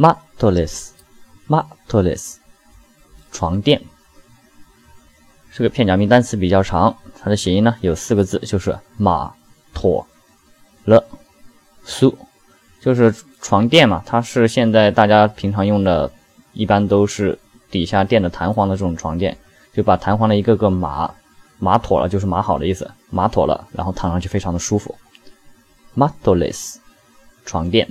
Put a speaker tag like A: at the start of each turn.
A: ，mattress，mattress，床垫。这个片假名单词比较长，它的谐音呢有四个字，就是马妥了苏，就是床垫嘛。它是现在大家平常用的，一般都是底下垫着弹簧的这种床垫，就把弹簧的一个个码码妥了，就是码好的意思，码妥了，然后躺上去非常的舒服。mattress，床垫。